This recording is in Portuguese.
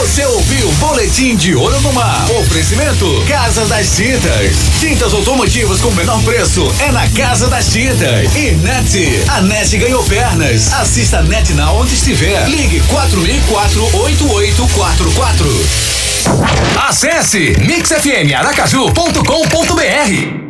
Você ouviu o Boletim de Ouro no Mar. Oferecimento Casa das Tintas. Tintas automotivas com menor preço é na Casa das Tintas. E NET. A NET ganhou pernas. Assista a NET na onde estiver. Ligue 4004 8844. Acesse mixfmaracaju.com.br